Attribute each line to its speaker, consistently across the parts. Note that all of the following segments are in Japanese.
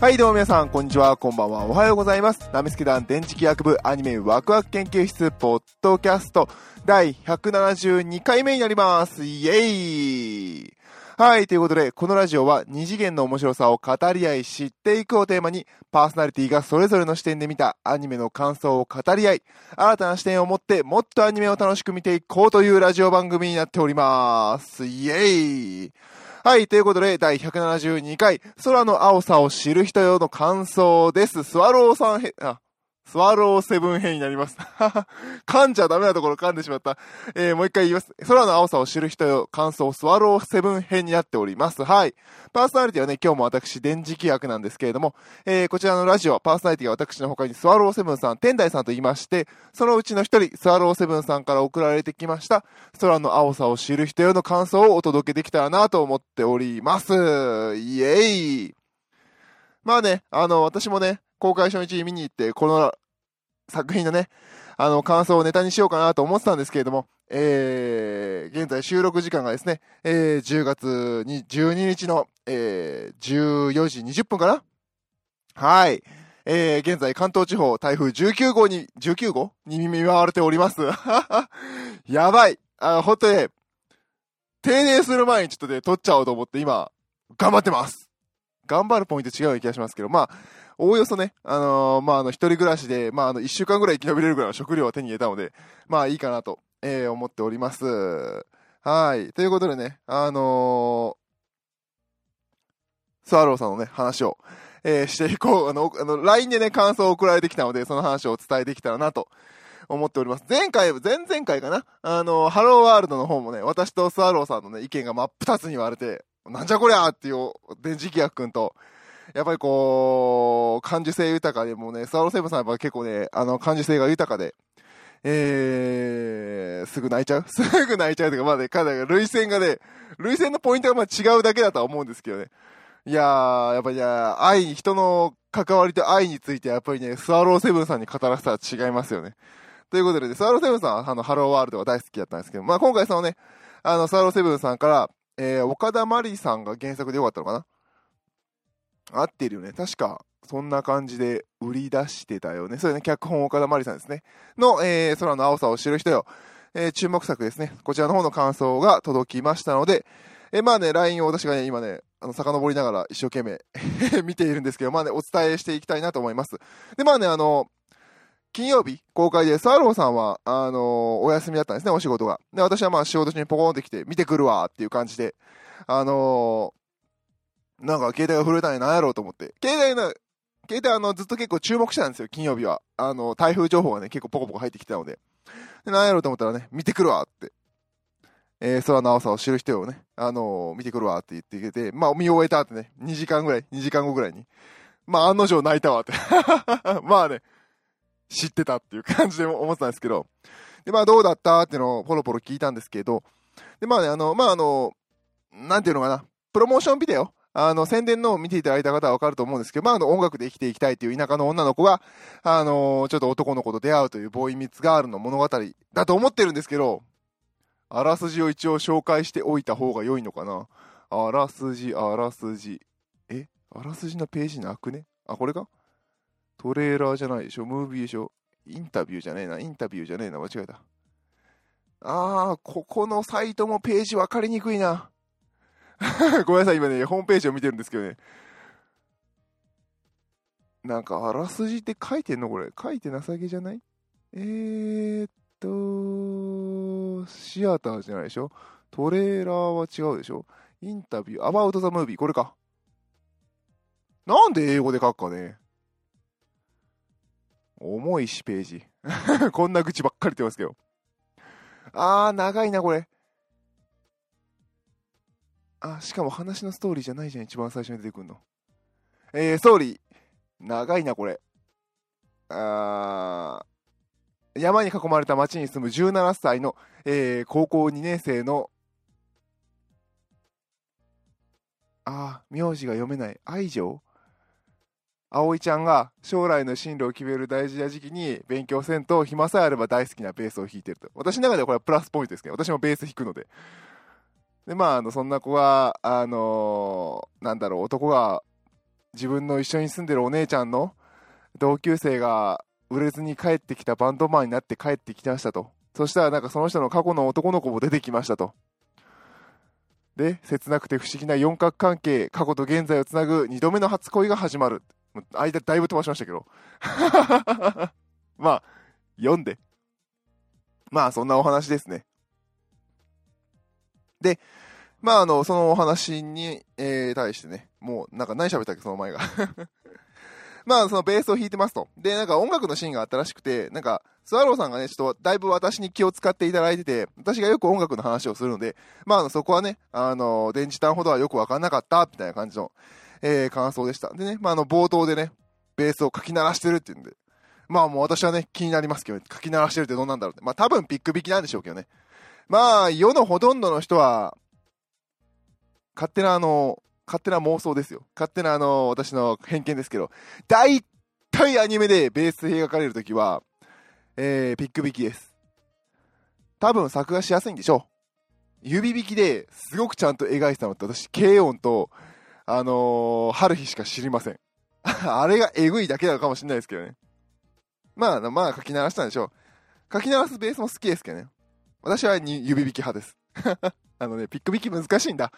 Speaker 1: はい、どうも皆さん、こんにちは、こんばんは、おはようございます。ナミスケ団電磁気学部アニメワクワク研究室ポッドキャスト第172回目になります。イエーイはい、ということで、このラジオは二次元の面白さを語り合い知っていくをテーマに、パーソナリティがそれぞれの視点で見たアニメの感想を語り合い、新たな視点を持ってもっとアニメを楽しく見ていこうというラジオ番組になっております。イエーイはい、ということで、第172回、空の青さを知る人用の感想です。スワローさんへ、あ、スワローセブン編になります。噛んじゃダメなところ噛んでしまった。えー、もう一回言います。空の青さを知る人よ、感想、スワローセブン編になっております。はい。パーソナリティはね、今日も私、電磁気役なんですけれども、えー、こちらのラジオ、パーソナリティが私の他にスワローセブンさん、天台さんと言いまして、そのうちの一人、スワローセブンさんから送られてきました、空の青さを知る人よの感想をお届けできたらなと思っております。イエーイまあね、あの、私もね、公開初日見に行って、この作品のね、あの、感想をネタにしようかなと思ってたんですけれども、えー、現在収録時間がですね、えー、10月に12日の、えー、14時20分かな？はい。えー、現在関東地方台風19号に、19号？に見舞われております。やばい。あ、ほんとね、停電する前にちょっとね、撮っちゃおうと思って今、頑張ってます。頑張るポイント違う気がしますけど、まあ、おおよそね、あのーまあ、あの、一人暮らしで、まあ、あの、一週間ぐらい生き延びれるぐらいの食料を手に入れたので、まあ、いいかなと、えー思っております。はい。ということでね、あのースワローさんのね、話を、えーしていこう。あの、あの、LINE でね、感想を送られてきたので、その話をお伝えできたらなと思っております。前回、前々回かな？あのーハローワールドの方もね、私とスワローさんのね、意見が真っ二つに割れて、なんじゃこりゃーっていう、電磁気役くんと、やっぱりこう、感受性豊かで、もね、スワローセブンさんはやっぱ結構ね、あの、感受性が豊かで、えー、すぐ泣いちゃう？すぐ泣いちゃうとか、まあね、かなり類線がね、類線のポイントがまあ違うだけだとは思うんですけどね。いやー、やっぱりね、愛、人の関わりと愛について、やっぱりね、スワローセブンさんに語らせたら違いますよね。ということでね、スワローセブンさんは、あの、ハローワールドが大好きだったんですけど、まあ今回そのね、あの、スワローセブンさんから、えー、岡田真理さんが原作でよかったのかな？合ってるよね。確か、そんな感じで売り出してたよね。それね、脚本岡田真理さんですね。の、えー、空の青さを知る人よ。えー、注目作ですね。こちらの方の感想が届きましたので、えーまあね、LINE を私がね、今ね、あの、遡りながら一生懸命 見ているんですけど、まあね、お伝えしていきたいなと思います。で、まあね、あの、金曜日公開で、サーローさんは、あのお休みだったんですね、お仕事が。で、私はまあ仕事中にポコンってきて、見てくるわっていう感じで、あのなんか携帯が震えたんやなんやろうと思って。携帯の、携帯あの、ずっと結構注目してたんですよ、金曜日は。あの、台風情報がね、結構ポコポコ入ってきてたので。で、なんやろうと思ったらね、見てくるわって。えー、空の青さを知る人をね、あのー見てくるわって言ってくれて、まあ、見終えたってね、2時間ぐらい、2時間後ぐらいに。まあ、案の定泣いたわって。まあね、知ってたっていう感じで思ってたんですけど。で、まあ、どうだったっていうのをポロポロ聞いたんですけど、で、まあね、あの、まあ、あの、なんていうのかな、プロモーションビデオあの、宣伝のを見ていただいた方はわかると思うんですけど、まあ、あの、音楽で生きていきたいという田舎の女の子が、あのちょっと男の子と出会うというボーイミッツガールの物語だと思ってるんですけど、あらすじを一応紹介しておいた方が良いのかな？あらすじ、あらすじ。え？あらすじのページなくね？あ、これか？トレーラーじゃないでしょ？ムービーでしょ？インタビューじゃねえな。インタビューじゃねえな。間違えた。あー、ここのサイトもページ分かりにくいな。ごめんなさい、今ね、ホームページを見てるんですけどね。なんか、あらすじって書いてんのこれ。書いてなさげじゃない？えーっと、シアターじゃないでしょ？トレーラーは違うでしょ？インタビュー、アバウトザムービー、これか。なんで英語で書くかね？重いし、ページ。こんな愚痴ばっかり言ってますけど。あー、長いな、これ。あ、しかも話のストーリーじゃないじゃん、一番最初に出てくるの。えー、ストーリー。長いな、これ。あー、山に囲まれた町に住む17歳の、えー、高校2年生の、あー、名字が読めない。愛情？葵ちゃんが将来の進路を決める大事な時期に勉強せんと暇さえあれば大好きなベースを弾いてると。私の中ではこれはプラスポイントですけど、私もベース弾くので。で、まあ、あの、そんな子が、あのーなんだろう、男が自分の一緒に住んでるお姉ちゃんの同級生が売れずに帰ってきたバンドマンになって帰ってきましたと。そしたらなんかその人の過去の男の子も出てきましたと。で、切なくて不思議な四角関係、過去と現在をつなぐ二度目の初恋が始まる。間だいぶ飛ばしましたけど。まあ、読んで。まあ、そんなお話ですね。で、まあ、あの、そのお話に、えー、対してね、もう、なんか何喋ったっけ、その前が。まあ、そのベースを弾いてますと。で、なんか音楽のシーンがあったらしくて、なんか、スワローさんがね、ちょっとだいぶ私に気を使っていただいてて、私がよく音楽の話をするので、まあ、そこはね、あの、電池弾ほどはよくわかんなかった、みたいな感じの、えー、感想でした。でね、まあ、あの、冒頭でね、ベースを書き鳴らしてるっていうんで、まあもう私はね、気になりますけど、書き鳴らしてるってどうなんだろうって。まあ多分ピック引きなんでしょうけどね。まあ、世のほとんどの人は、勝手なあの、勝手な妄想ですよ。勝手なあの、私の偏見ですけど、大体アニメでベース描かれるときは、えー、ピック引きです。多分作画しやすいんでしょう。指引きですごくちゃんと描いてたのって私、軽音と、あのー、春日しか知りません。あれがエグいだけなのかもしれないですけどね。まあ、まあ書き鳴らしたんでしょう。書き鳴らすベースも好きですけどね。私は指引き派です。あのね、ピック引き難しいんだ。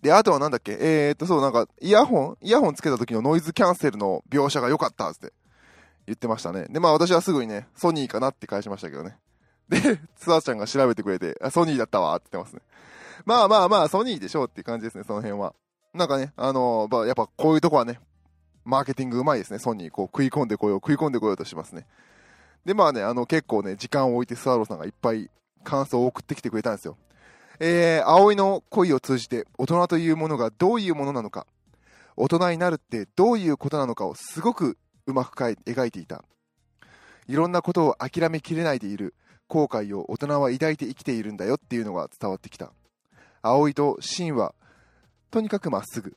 Speaker 1: で、あとはなんだっけ？えー、っと、そう、なんか、イヤホン？イヤホンつけた時のノイズキャンセルの描写が良かったって言ってましたね。で、まあ私はすぐにね、ソニーかなって返しましたけどね。で、ツアーちゃんが調べてくれて、あ、ソニーだったわって言ってますね。まあまあまあ、ソニーでしょうっていう感じですね、その辺は。なんかね、あのー、やっぱこういうとこはね、マーケティングうまいですね、ソニー。こう食い込んでこよう、食い込んでこようとしますね。で、まあね、あの結構ね、時間を置いてスワローさんがいっぱい感想を送ってきてくれたんですよ。えー、葵の恋を通じて大人というものがどういうものなのか、大人になるってどういうことなのかをすごくうまく描いていた。いろんなことを諦めきれないでいる後悔を大人は抱いて生きているんだよっていうのが伝わってきた。葵とシンは、とにかくまっすぐ。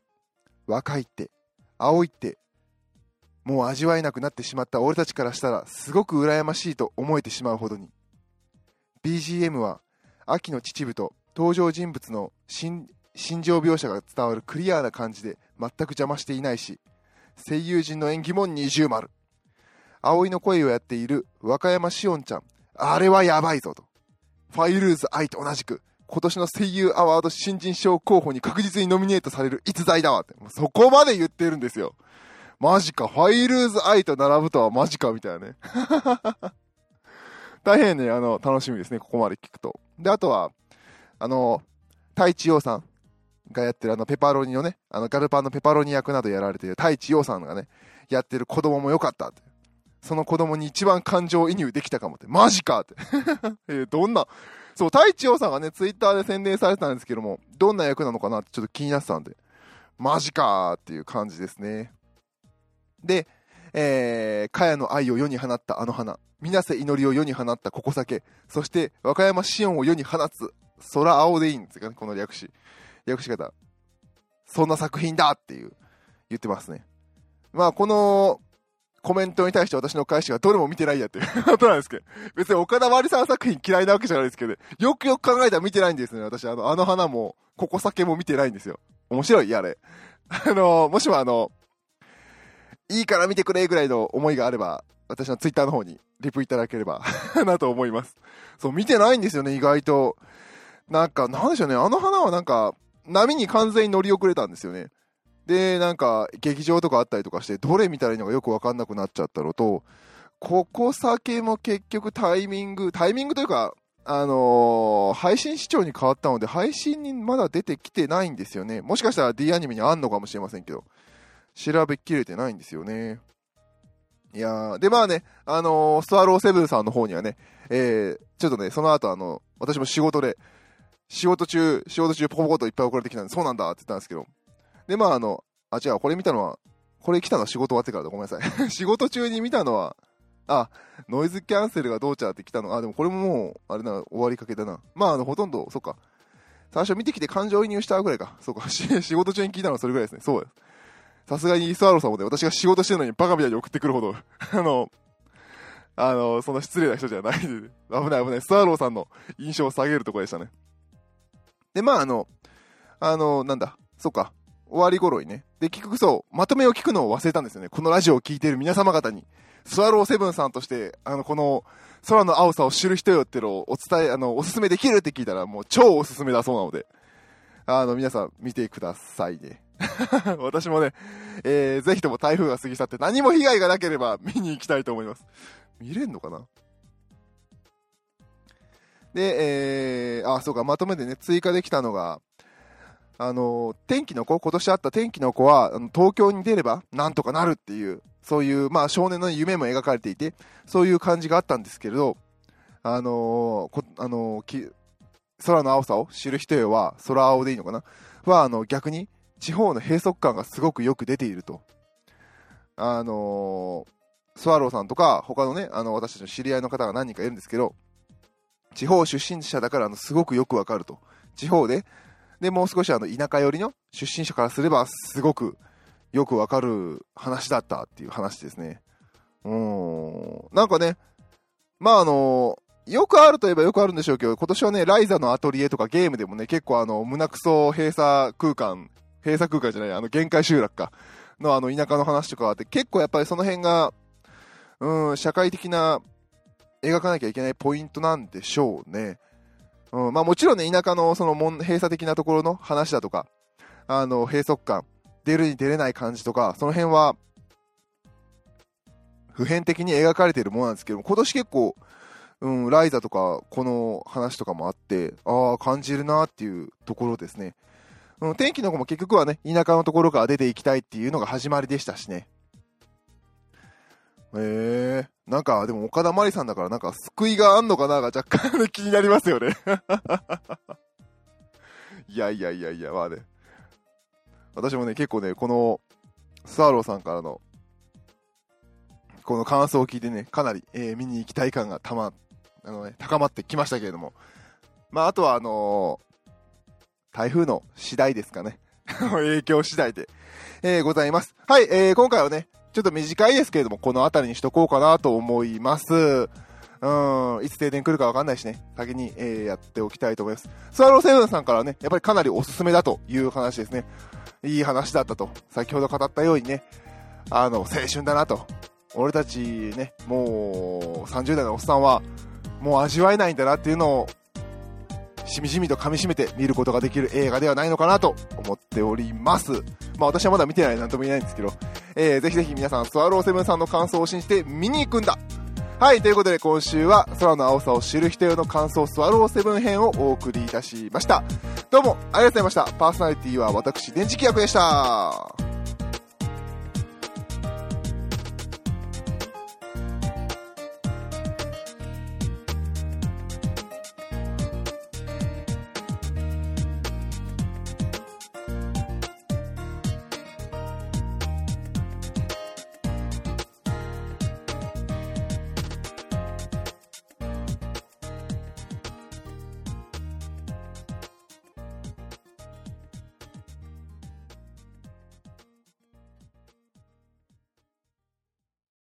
Speaker 1: 若いって、葵って、もう味わえなくなってしまった俺たちからしたらすごく羨ましいと思えてしまうほどに。BGM は秋の秩父と登場人物の心情描写が伝わるクリアな感じで全く邪魔していないし、声優陣の演技も二重丸。葵の声をやっている和歌山しおんちゃん、あれはやばいぞと。ファイルーズ愛と同じく、今年の声優アワード新人賞候補に確実にノミネートされる逸材だわって。そこまで言ってるんですよ。マジか、ファイルーズ愛と並ぶとはマジか、みたいなね。大変ね、あの、楽しみですね、ここまで聞くと。で、あとは、あの、太一洋さんがやってるあの、ペパロニのね、あの、ガルパンのペパロニ役などやられてる太一洋さんがね、やってる子供も良かったって。その子供に一番感情移入できたかもって。マジかって。えどんな、そう、太一洋さんがね、ツイッターで宣伝されてたんですけども、どんな役なのかなってちょっと気になってたんで、マジかーっていう感じですね。で、えー、茅の愛を世に放ったあの花、水瀬祈りを世に放ったここ酒、そして和歌山シオンを世に放つ空青でいいんですかね、この略し、略し方。そんな作品だっていう、言ってますね。まあ、この、コメントに対して私の返しがどれも見てないやっていう ことなんですけど、別に岡田まりさん作品嫌いなわけじゃないですけど、よくよく考えたら見てないんですね、私。あの、あの花も、ここ酒も見てないんですよ。面白いあれ。あの、もしもあの、いいから見てくれぐらいの思いがあれば、私のツイッターの方にリプいただければ なと思います。そう、見てないんですよね、意外と。なんか、なんでしょうね、あの花はなんか、波に完全に乗り遅れたんですよね。で、なんか、劇場とかあったりとかして、どれ見たらいいのかよくわかんなくなっちゃったのと、ここ酒も結局タイミング、タイミングというか、あのー、配信視聴に変わったので、配信にまだ出てきてないんですよね。もしかしたら D アニメにあんのかもしれませんけど、調べきれてないんですよね。いやー、で、まあね、あのー、スワローセブンさんの方にはね、えー、ちょっとね、その後あの、私も仕事で、仕事中、仕事中ポコポコといっぱい送られてきたんで、そうなんだって言ったんですけど、で、まああの、あ、違う、これ見たのは、これ来たのは仕事終わってからだ、ごめんなさい。仕事中に見たのは、あ、ノイズキャンセルがどうちゃって来たの。あ、でもこれももう、あれな、終わりかけだな。まあ、あの、ほとんど、そっか。最初見てきて感情移入したぐらいか。そうか。仕事中に聞いたのはそれぐらいですね。そうです。さすがにスワローさんもね、私が仕事してるのにバカみたいに送ってくるほど、あの、あの、そんな失礼な人じゃないんで、危ない危ない。スワローさんの印象を下げるところでしたね。で、まあ、あの、あの、なんだ、そっか。終わり頃にね、で、結局そう、まとめを聞くのを忘れたんですよね。このラジオを聴いている皆様方に。スワローセブンさんとして、あの、この、空の青さを知る人よってのをお伝え、あの、おすすめできるって聞いたら、もう超おすすめだそうなので、あの、皆さん見てくださいね。私もね、えー、ぜひとも台風が過ぎ去って何も被害がなければ見に行きたいと思います。見れんのかな？で、えー、あ、そうか、まとめてね、追加できたのが、あの、天気の子、今年あった天気の子は、東京に出ればなんとかなるっていう、そういう、まあ少年の夢も描かれていて、そういう感じがあったんですけれど、あのー、あのー、空の青さを知る人へは、空青でいいのかな？は、あの、逆に、地方の閉塞感がすごくよく出ていると。あのー、スワローさんとか、他のね、あの、私たちの知り合いの方が何人かいるんですけど、地方出身者だからあのすごくよくわかると。地方で、で、もう少しあの田舎寄りの出身者からすればすごくよくわかる話だったっていう話ですね。うん。なんかね、まああの、よくあるといえばよくあるんでしょうけど、今年はね、ライザのアトリエとかゲームでもね、結構あの、胸クソ閉鎖空間、閉鎖空間じゃない、あの、限界集落か、のあの、田舎の話とかあって、結構やっぱりその辺が、うん、社会的な描かなきゃいけないポイントなんでしょうね。うん、まあもちろんね、田舎のその閉鎖的なところの話だとか、あの、閉塞感、出るに出れない感じとか、その辺は、普遍的に描かれているものなんですけど今年結構、うん、ライザとか、この話とかもあって、ああ、感じるなっていうところですね。うん、天気の子も結局はね、田舎のところから出ていきたいっていうのが始まりでしたしね。ええー、なんか、でも岡田真理さんだからなんか救いがあんのかなが若干気になりますよね いやいやいやいや、まあね。私もね、結構ね、この、スワローさんからの、この感想を聞いてね、かなり、えー、見に行きたい感がたま、あのね、高まってきましたけれども。まあ、あとはあのー、台風の次第ですかね。影響次第で、えー、ございます。はい、えー、今回はね、ちょっと短いですけれども、この辺りにしとこうかなと思います。うん、いつ停電来るかわかんないしね、先に、えー、やっておきたいと思います。スワローセブンさんからね、やっぱりかなりおすすめだという話ですね。いい話だったと。先ほど語ったようにね、あの、青春だなと。俺たちね、もう30代のおっさんは、もう味わえないんだなっていうのをしみじみと噛み締めて見ることができる映画ではないのかなと思っております。まあ私はまだ見てないなんとも言えないんですけど、えー、ぜひぜひ皆さん、スワローセブンさんの感想を信じて見に行くんだはい、ということで今週は空の青さを知る人への感想スワローセブン編をお送りいたしました。どうもありがとうございました。パーソナリティは私、電磁気役でした。